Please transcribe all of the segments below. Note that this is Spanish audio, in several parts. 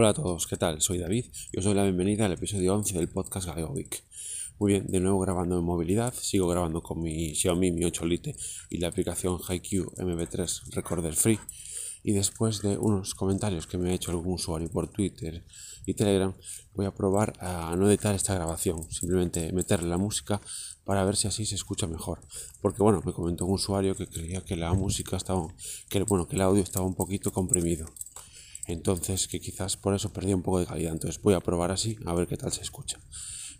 Hola a todos, ¿qué tal? Soy David y os doy la bienvenida al episodio 11 del podcast Galego Week. Muy bien, de nuevo grabando en movilidad, sigo grabando con mi Xiaomi Mi 8 Lite y la aplicación HiQ MB3 Recorder Free. Y después de unos comentarios que me ha hecho algún usuario por Twitter y Telegram, voy a probar a no editar esta grabación, simplemente meterle la música para ver si así se escucha mejor. Porque bueno, me comentó un usuario que creía que la música estaba, que bueno, que el audio estaba un poquito comprimido. Entonces, que quizás por eso perdí un poco de calidad. Entonces voy a probar así, a ver qué tal se escucha.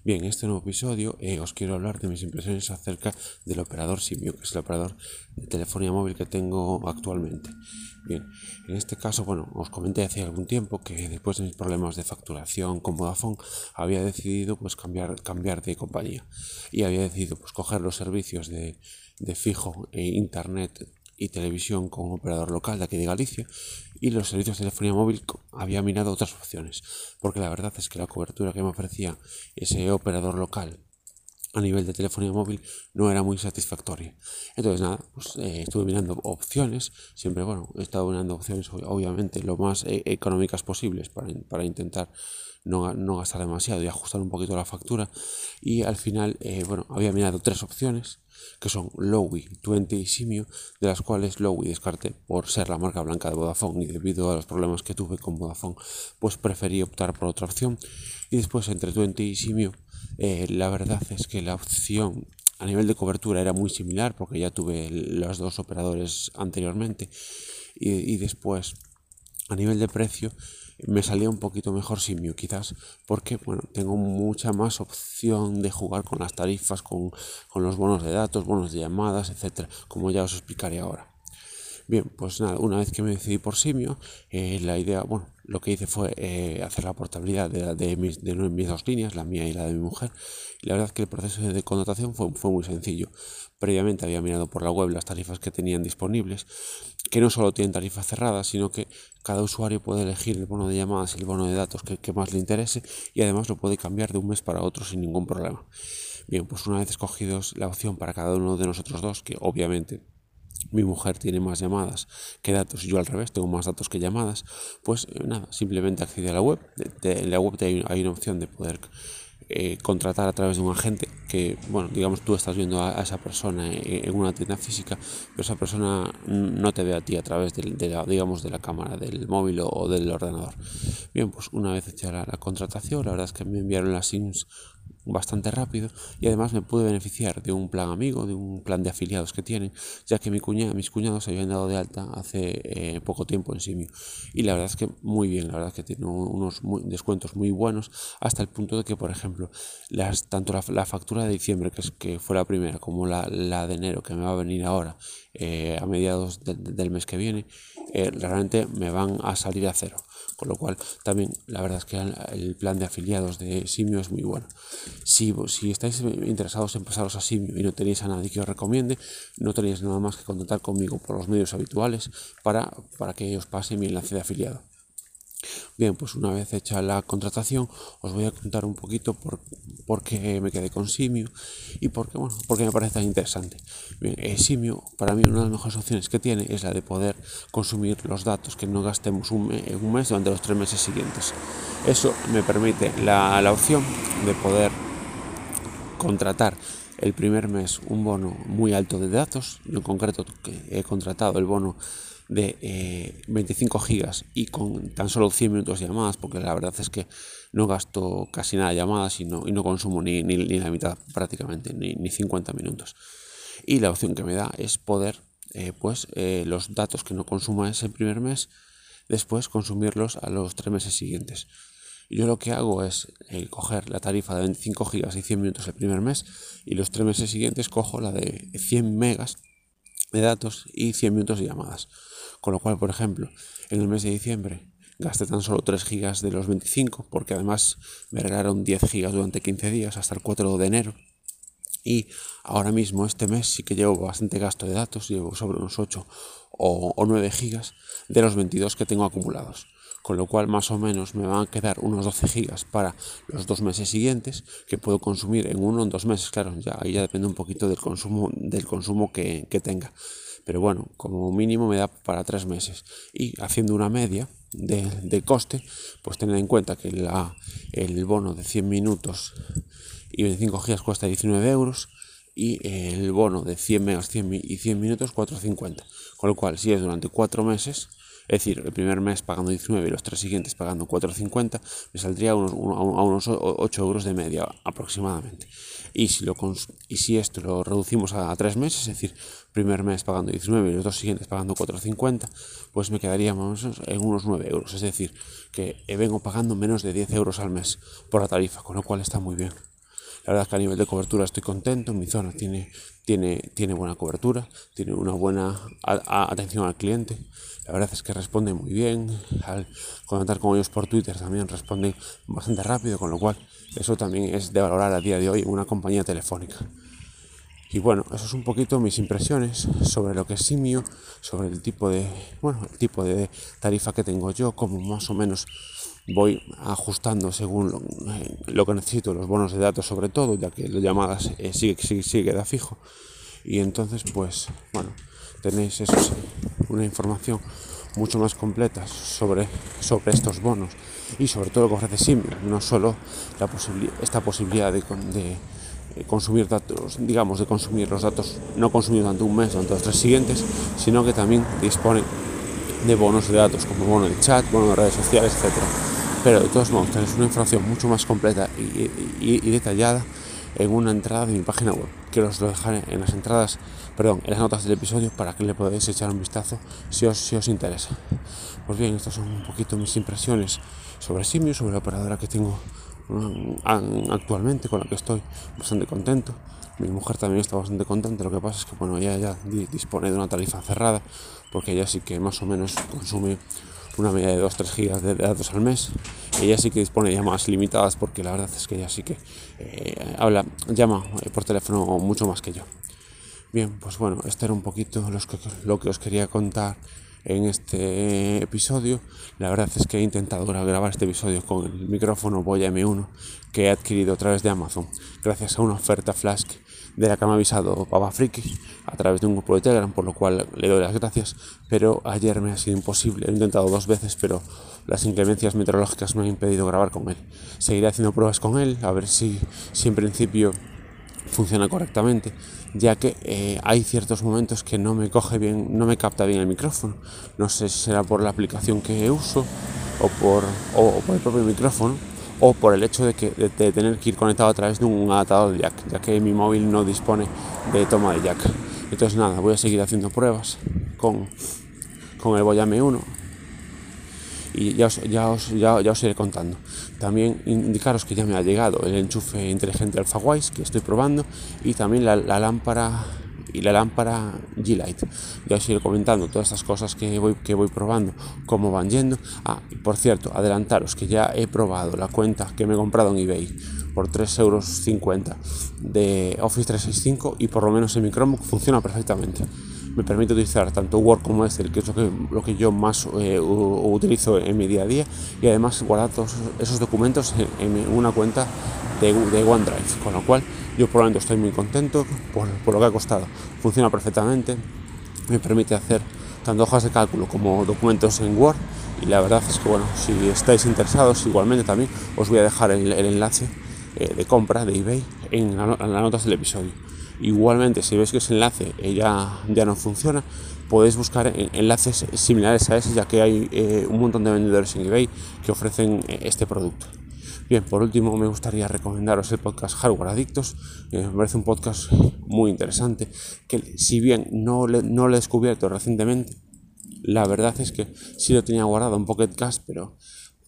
Bien, en este nuevo episodio eh, os quiero hablar de mis impresiones acerca del operador Simio, que es el operador de telefonía móvil que tengo actualmente. Bien, en este caso, bueno, os comenté hace algún tiempo que después de mis problemas de facturación con Vodafone había decidido pues cambiar, cambiar de compañía y había decidido pues coger los servicios de, de fijo e internet y televisión con operador local de aquí de Galicia y los servicios de telefonía móvil había mirado otras opciones porque la verdad es que la cobertura que me ofrecía ese operador local a nivel de telefonía móvil no era muy satisfactoria. Entonces nada, pues eh, estuve mirando opciones, siempre bueno, he estado mirando opciones obviamente lo más eh, económicas posibles para, para intentar no, no, gastar demasiado y ajustar un poquito la factura y al final eh, bueno, había mirado tres opciones que son Lowy, 20 y Simio, de las cuales Lowy descarté por ser la marca blanca de Vodafone y debido a los problemas que tuve con Vodafone, pues preferí optar por otra opción. Y después entre 20 y Simio, eh, la verdad es que la opción a nivel de cobertura era muy similar porque ya tuve los dos operadores anteriormente y, y después a nivel de precio me salía un poquito mejor Simio quizás porque bueno tengo mucha más opción de jugar con las tarifas con, con los bonos de datos bonos de llamadas etcétera como ya os explicaré ahora bien pues nada una vez que me decidí por Simio eh, la idea bueno lo que hice fue eh, hacer la portabilidad de, de, mis, de mis dos líneas la mía y la de mi mujer y la verdad es que el proceso de connotación fue, fue muy sencillo previamente había mirado por la web las tarifas que tenían disponibles que no solo tienen tarifas cerradas, sino que cada usuario puede elegir el bono de llamadas y el bono de datos que, más le interese y además lo puede cambiar de un mes para otro sin ningún problema. Bien, pues una vez escogidos la opción para cada uno de nosotros dos, que obviamente mi mujer tiene más llamadas que datos yo al revés, tengo más datos que llamadas, pues eh, nada, simplemente accede a la web. en la web hay una opción de poder eh, contratar a través de un agente que, bueno, digamos, tú estás viendo a, esa persona en, una tienda física, pero esa persona no te ve a ti a través de, la, digamos, de la cámara del móvil o, del ordenador. Bien, pues una vez hecha la, la, contratación, la verdad es que me enviaron las SIMs bastante rápido y además me pude beneficiar de un plan amigo, de un plan de afiliados que tienen, ya que mi cuña, mis cuñados se habían dado de alta hace eh, poco tiempo en Simio y la verdad es que muy bien, la verdad es que tiene unos descuentos muy buenos hasta el punto de que, por ejemplo, las, tanto la, factura de diciembre, que, es, que fue la primera, como la, la de enero, que me va a venir ahora eh, a mediados del mes que viene, eh, realmente me van a salir a cero. Con lo cual, también la verdad es que el plan de afiliados de Simio es muy bueno. Si, si estáis interesados en pasaros a Simio y no tenéis a nadie que os recomiende, no tenéis nada más que contactar conmigo por los medios habituales para, para que os pase mi enlace de afiliado. Bien, pues una vez hecha la contratación, os voy a contar un poquito por, por qué me quedé con Simio y por qué, bueno, por me parece tan interesante. Bien, eh, Simio, para mí, una de las mejores opciones que tiene es la de poder consumir los datos que no gastemos un, un mes durante los tres meses siguientes. Eso me permite la, la opción de poder contratar el primer mes un bono muy alto de datos. Yo en concreto he contratado el bono de 25 eh, gigas y con tan solo 100 minutos de llamadas, porque la verdad es que no gasto casi nada de llamadas y no, y no consumo ni, ni, la mitad prácticamente, ni, ni 50 minutos. Y la opción que me da es poder, eh, pues, eh, los datos que no consuma ese primer mes, después consumirlos a los tres meses siguientes. Yo lo que hago es coger la tarifa de 25 gigas y 100 minutos el primer mes y los tres meses siguientes cojo la de 100 megas de datos y 100 minutos de llamadas. Con lo cual, por ejemplo, en el mes de diciembre gasté tan solo 3 gigas de los 25, porque además me regalaron 10 gigas durante 15 días hasta el 4 de enero. Y ahora mismo, este mes, sí que llevo bastante gasto de datos, llevo sobre unos 8 o, o 9 gigas de los 22 que tengo acumulados con lo cual más o menos me van a quedar unos 12 gigas para los dos meses siguientes que puedo consumir en uno o en dos meses, claro, ya ahí ya depende un poquito del consumo, del consumo que, que tenga. Pero bueno, como mínimo me da para tres meses. Y haciendo una media, de, coste, pues tened en cuenta que la, el bono de 100 minutos y 25 gigas cuesta 19 euros y el bono de 100 megas 100 y 100 minutos 4,50. Con lo cual, si es durante 4 meses, es decir, el primer mes pagando 19 y los tres siguientes pagando 4,50, me saldría a unos, a unos 8 euros de media aproximadamente. Y si, lo y si esto lo reducimos a, 3 meses, es decir, primer mes pagando 19 y los dos siguientes pagando 4,50, pues me quedaría más en unos 9 euros. Es decir, que vengo pagando menos de 10 euros al mes por la tarifa, con lo cual está muy bien. La verdad es que a nivel de cobertura estoy contento, mi zona tiene, tiene, tiene buena cobertura, tiene una buena atención al cliente. La verdad es que responde muy bien. Al comentar con ellos por Twitter también responden bastante rápido, con lo cual eso también es de valorar a día de hoy una compañía telefónica. Y bueno, eso es un poquito mis impresiones sobre lo que es Simio, sobre el tipo de, bueno, el tipo de tarifa que tengo yo, como más o menos voy ajustando según lo, que necesito, los bonos de datos sobre todo, ya que las llamadas eh, sigue, sigue, queda fijo. Y entonces, pues, bueno, tenéis eso una información mucho más completa sobre, sobre estos bonos y sobre todo lo que ofrece Simio, no solo esta posibilidad de, de eh, consumir datos, digamos, de consumir los datos, no consumir durante un mes, durante los tres siguientes, sino que también dispone de bonos de datos como bono de chat, bono de redes sociales, etcétera pero de todos modos tenéis una información mucho más completa y, detallada en una entrada de mi página web, que os lo dejaré en las entradas, perdón, en las notas del episodio para que le podáis echar un vistazo si os, si os interesa. Pues bien, estas son un poquito mis impresiones sobre Simio, sobre la operadora que tengo mm, actualmente, con la que estoy bastante contento. Mi mujer también está bastante contenta, lo que pasa es que bueno, ella ya dispone de una tarifa cerrada, porque ella sí que más o menos consume una media de 2-3 gigas de datos al mes. Ella sí que dispone de llamadas limitadas porque la verdad es que ella sí que eh, habla, llama eh, por teléfono mucho más que yo. Bien, pues bueno, esto era un poquito lo que os quería contar en este episodio. La verdad es que he intentado grabar este episodio con el micrófono Boya M1 que he adquirido a través de Amazon gracias a una oferta flash de la que me ha avisado Papa Friki a través de un grupo de Telegram, por lo cual le doy las gracias. Pero ayer me ha sido imposible, he intentado dos veces, pero las inclemencias meteorológicas me han impedido grabar con él. Seguiré haciendo pruebas con él, a ver si, en principio funciona correctamente, ya que eh, hay ciertos momentos que no me coge bien, no me capta bien el micrófono. No sé si será por la aplicación que uso o por, o por el propio micrófono o por el hecho de, que, de, tener que ir conectado a través de un adaptador de jack, ya que mi móvil no dispone de toma de jack. Entonces nada, voy a seguir haciendo pruebas con, con el Boyame 1 y ya os, ya, os, ya, os iré contando. También indicaros que ya me ha llegado el enchufe inteligente AlphaWise que estoy probando y también la lámpara y la lámpara G-Light. Ya os iré comentando todas estas cosas que voy, que voy probando, cómo van yendo. Ah, y por cierto, adelantaros que ya he probado la cuenta que me he comprado en eBay por 3,50 euros de Office 365 y por lo menos en mi Chromebook funciona perfectamente. Me permite utilizar tanto Word como Excel, que es lo que, lo que yo más eh, utilizo en mi día a día, y además guardar todos esos documentos en, una cuenta de, de OneDrive, con lo cual yo probablemente estoy muy contento por, por, lo que ha costado. Funciona perfectamente, me permite hacer tanto hojas de cálculo como documentos en Word y la verdad es que bueno, si estáis interesados igualmente también os voy a dejar el, enlace eh, de compra de eBay en, las notas del episodio. Igualmente, si veis que ese enlace eh, ya, ya no funciona, podéis buscar enlaces similares a ese, ya que hay eh, un montón de vendedores en eBay que ofrecen este producto. Bien, por último me gustaría recomendaros el podcast Hardware Adictos. me parece un podcast muy interesante que si bien no, no lo he descubierto recientemente, la verdad es que sí lo tenía guardado en Pocket Cast, pero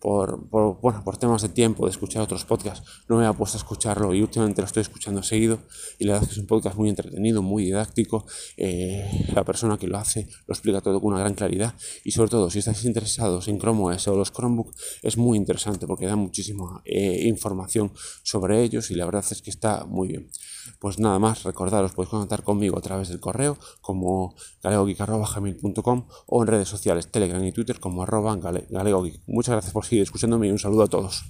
por, bueno, por temas de tiempo, de escuchar otros podcasts, no me había puesto a escucharlo y últimamente lo estoy escuchando seguido y la verdad es que es un podcast muy entretenido, muy didáctico, eh, la persona que lo hace lo explica todo con una gran claridad y sobre todo si estáis interesados en Chrome OS o los Chromebook es muy interesante porque da muchísima eh, información sobre ellos y la verdad es que está muy bien. Pues nada más, recordaros, podéis contactar conmigo a través del correo como galegogeek.com o en redes sociales Telegram y Twitter como arroba galegogeek. Muchas gracias por seguir escuchándome y un saludo a todos.